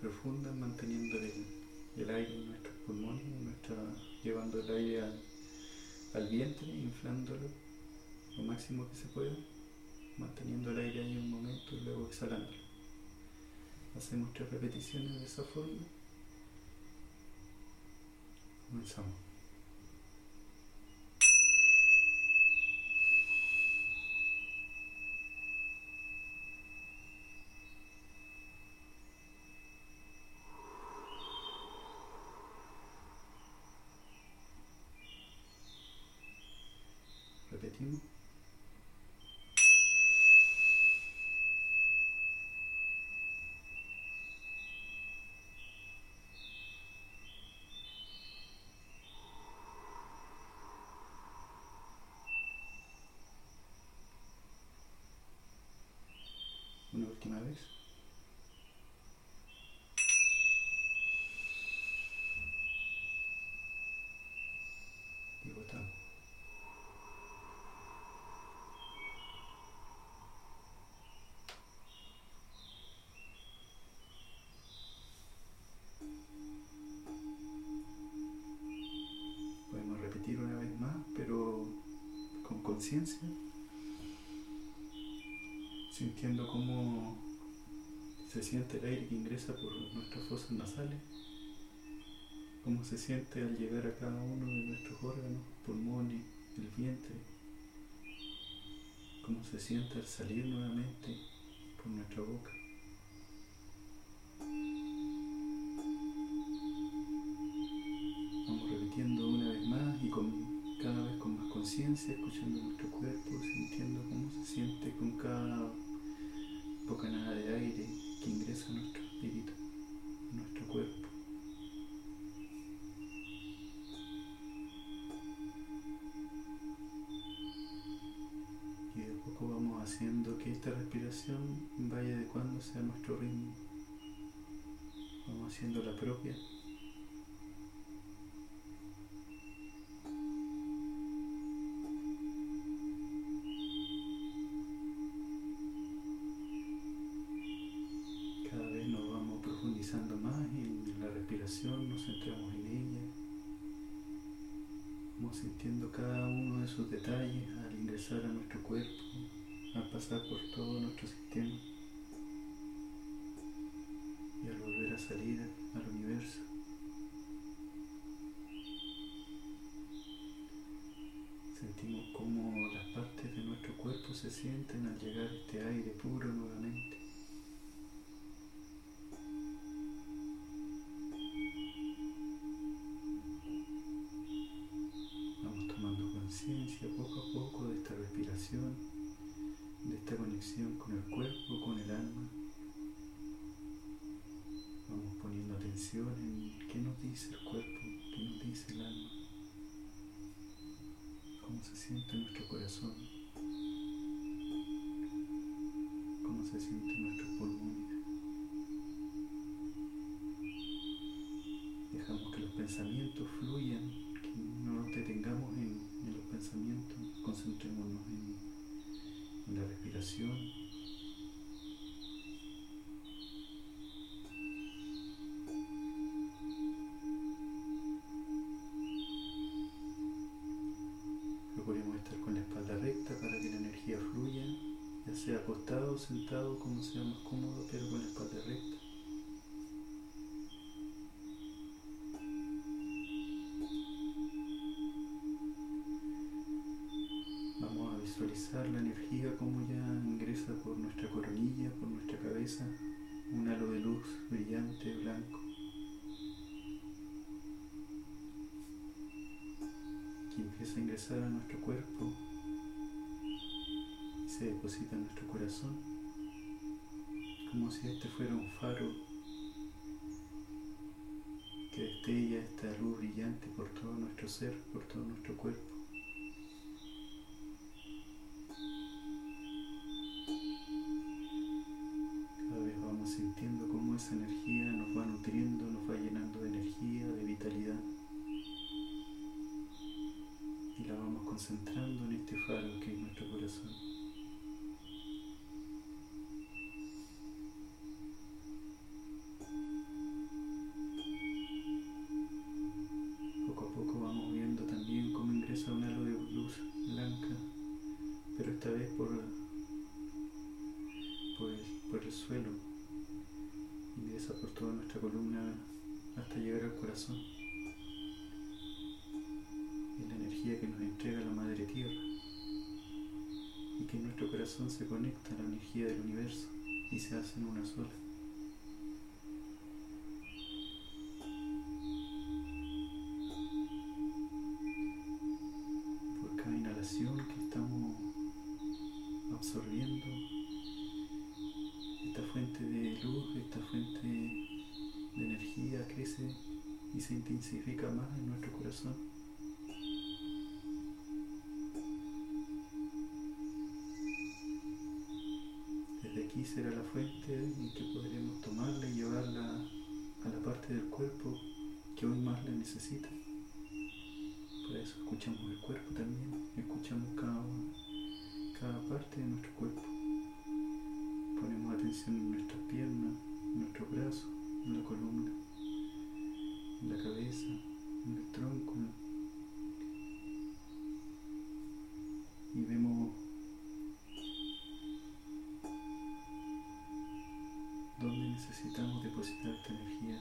profundas manteniendo el, aire en nuestros pulmones, llevando el aire al, al vientre, inflándolo lo máximo que se pueda, manteniendo el aire ahí un momento y luego exhalándolo. Hacemos tres repeticiones de esa forma. Comenzamos. Sintiendo cómo se siente el aire que ingresa por nuestras fosas nasales, cómo se siente al llegar a cada uno de nuestros órganos, pulmones, el vientre, cómo se siente al salir nuevamente por nuestra boca. Vamos repitiendo una vez más y con, cada vez con más conciencia, escuchando nuestro cuerpo, sintiendo cómo se siente con cada bocanada de aire que ingresa a nuestro espíritu, a nuestro cuerpo. Y de poco vamos haciendo que esta respiración vaya adecuándose a nuestro ritmo. Vamos haciendo la propia. Sentado, como sea más cómodo, pero con la espalda recta. la energía como ya ingresa por nuestra coronilla, por nuestra cabeza, un halo de luz brillante, blanco, que empieza a ingresar a nuestro cuerpo se deposita en nuestro corazón, como si este fuera un faro que destella esta luz brillante por todo nuestro ser, por todo nuestro cuerpo. Necesitamos depositar energía.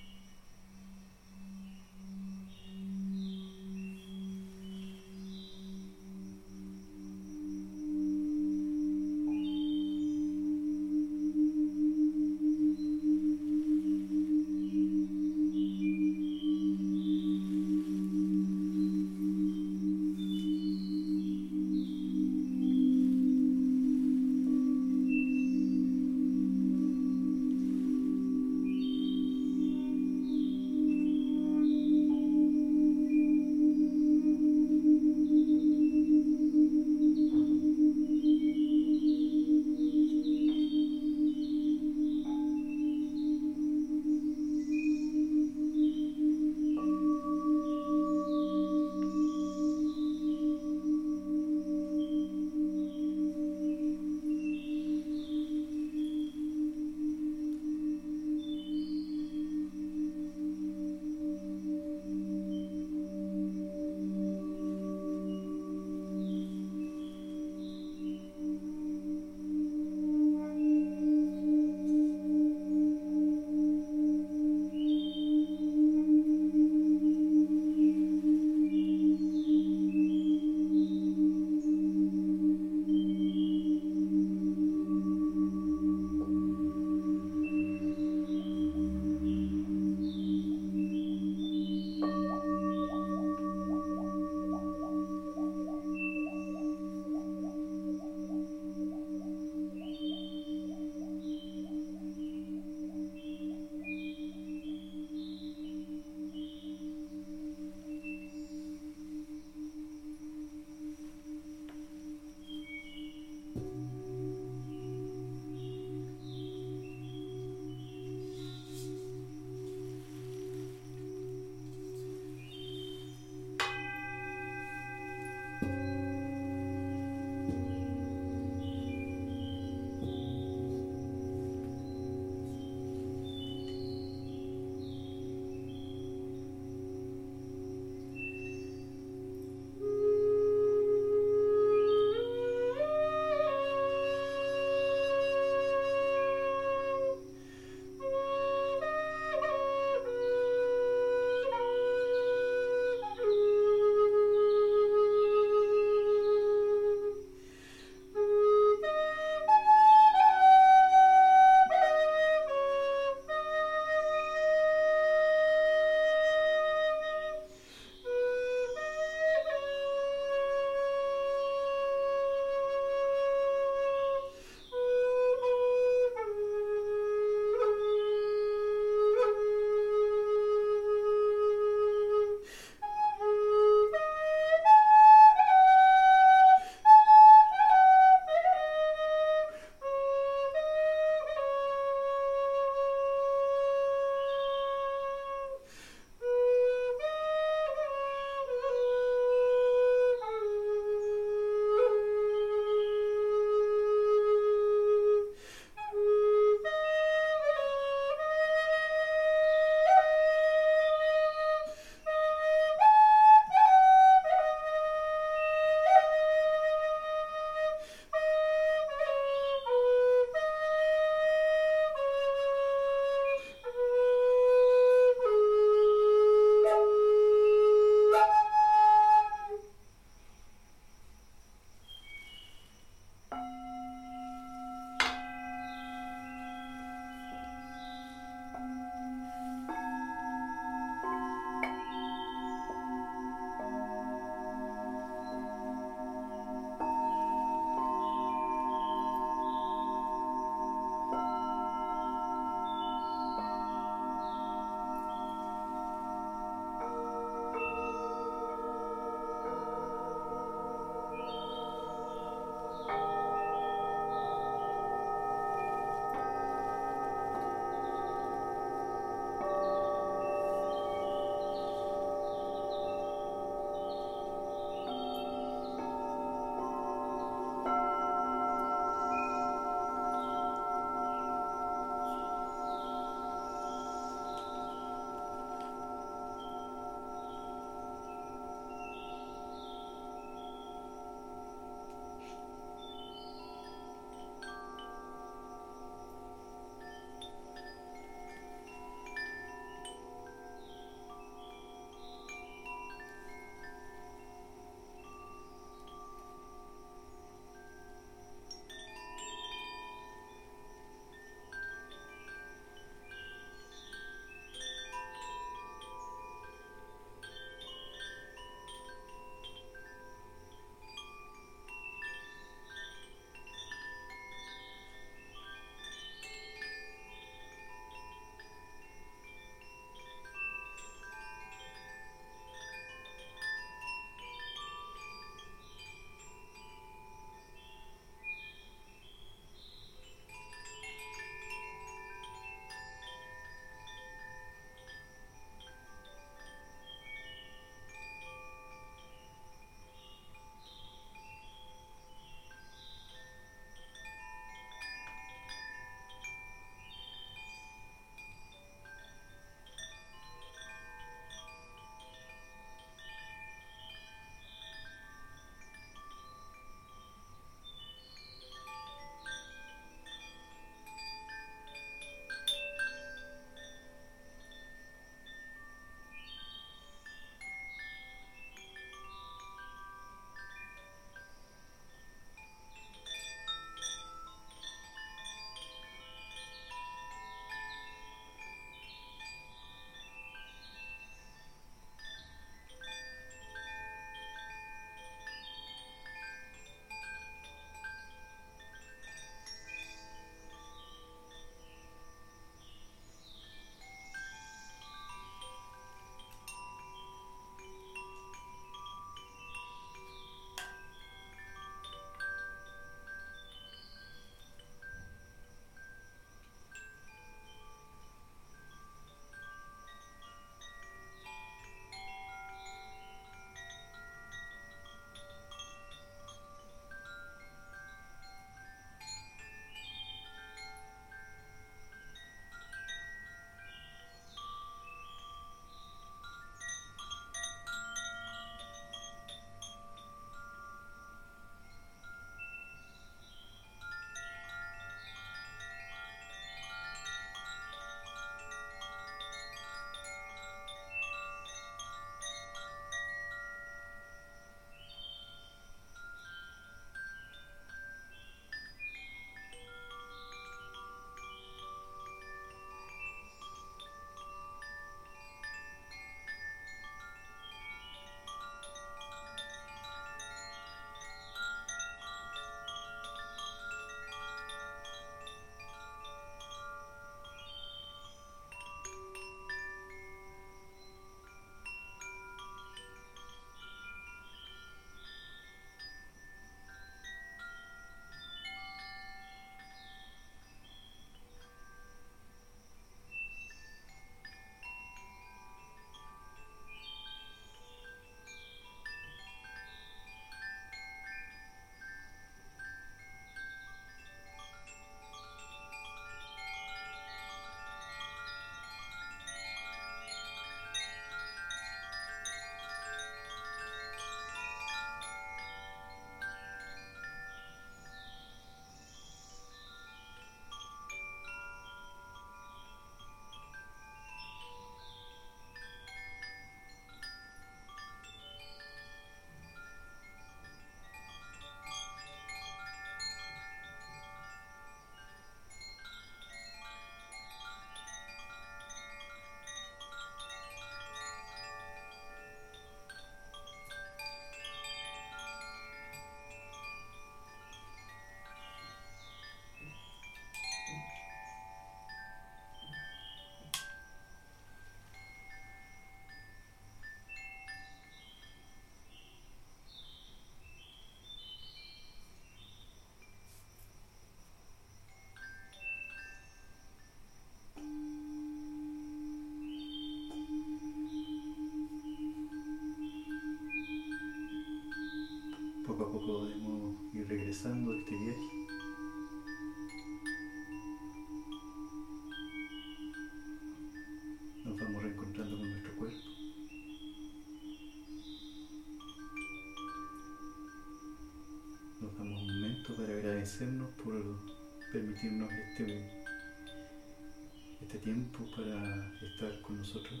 Tiempo para estar con nosotros,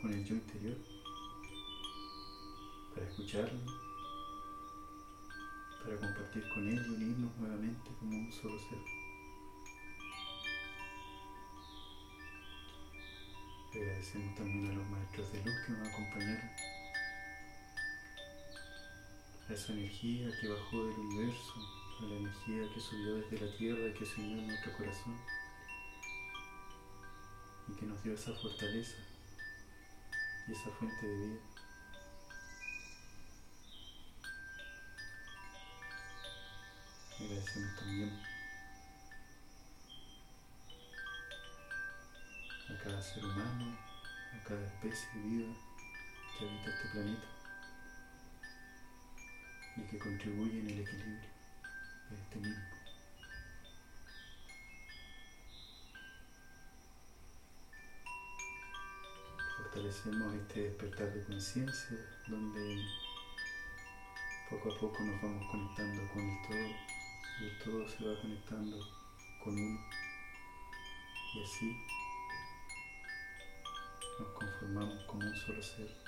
con el yo interior, para escucharlo para compartir con Él y unirnos nuevamente como un solo ser. Agradecemos también a los maestros de luz que nos acompañaron, a esa energía que bajó del universo, a la energía que subió desde la tierra y que se unió en nuestro corazón que nos dio esa fortaleza y esa fuente de vida. Agradecemos también a cada ser humano, a cada especie viva que habita este planeta y que contribuye en el equilibrio de este mismo. Fortalecemos este despertar de conciencia donde poco a poco nos vamos conectando con el todo y todo se va conectando con uno y así nos conformamos como un solo ser.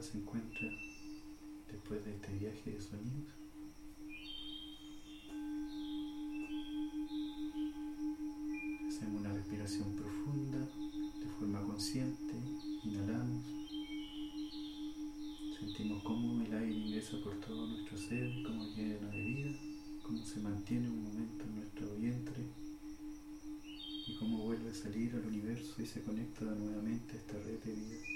Se encuentra después de este viaje de sonidos. Hacemos una respiración profunda de forma consciente, inhalamos, sentimos cómo el aire ingresa por todo nuestro ser, cómo llena de vida, cómo se mantiene un momento en nuestro vientre y cómo vuelve a salir al universo y se conecta nuevamente a esta red de vida.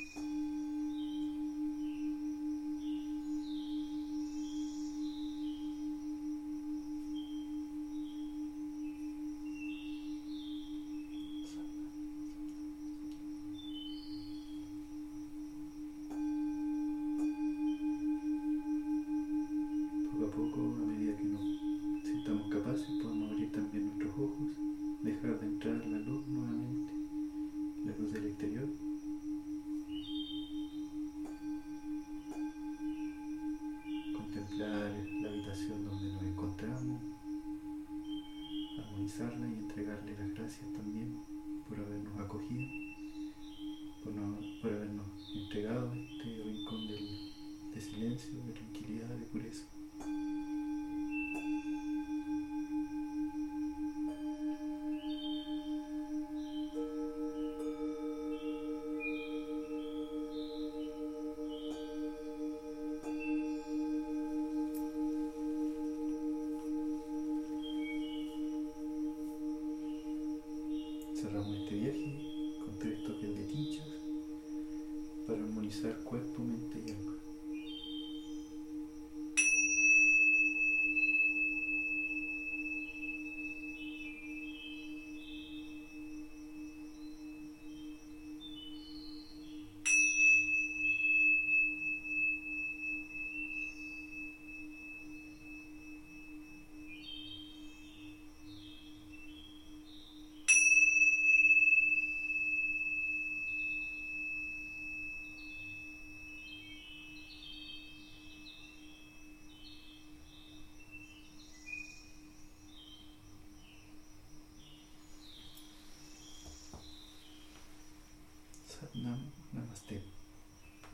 Cuerpo,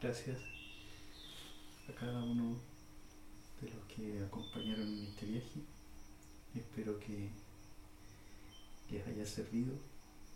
Gracias. a cada uno de los que acompañaron en este viaje. Espero que les haya servido